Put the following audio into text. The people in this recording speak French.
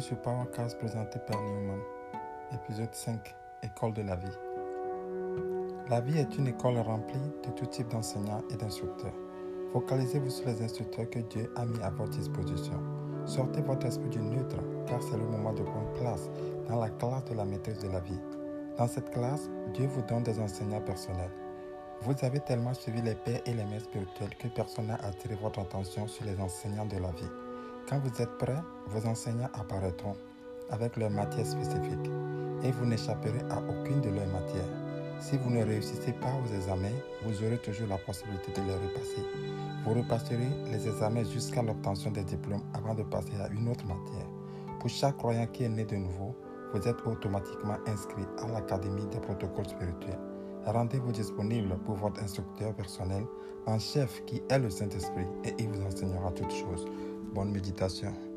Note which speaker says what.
Speaker 1: sur Powercast présenté par Newman. Épisode 5 École de la vie. La vie est une école remplie de tout type d'enseignants et d'instructeurs. Focalisez-vous sur les instructeurs que Dieu a mis à votre disposition. Sortez votre esprit du neutre car c'est le moment de prendre place dans la classe de la maîtrise de la vie. Dans cette classe, Dieu vous donne des enseignants personnels. Vous avez tellement suivi les pères et les mères spirituels que personne n'a attiré votre attention sur les enseignants de la vie. Quand vous êtes prêt, vos enseignants apparaîtront avec leur matière spécifique et vous n'échapperez à aucune de leurs matières. Si vous ne réussissez pas aux examens, vous aurez toujours la possibilité de les repasser. Vous repasserez les examens jusqu'à l'obtention des diplômes avant de passer à une autre matière. Pour chaque croyant qui est né de nouveau, vous êtes automatiquement inscrit à l'Académie des protocoles spirituels. Rendez-vous disponible pour votre instructeur personnel en chef qui est le Saint-Esprit et il vous enseignera toutes choses. Bonne méditation.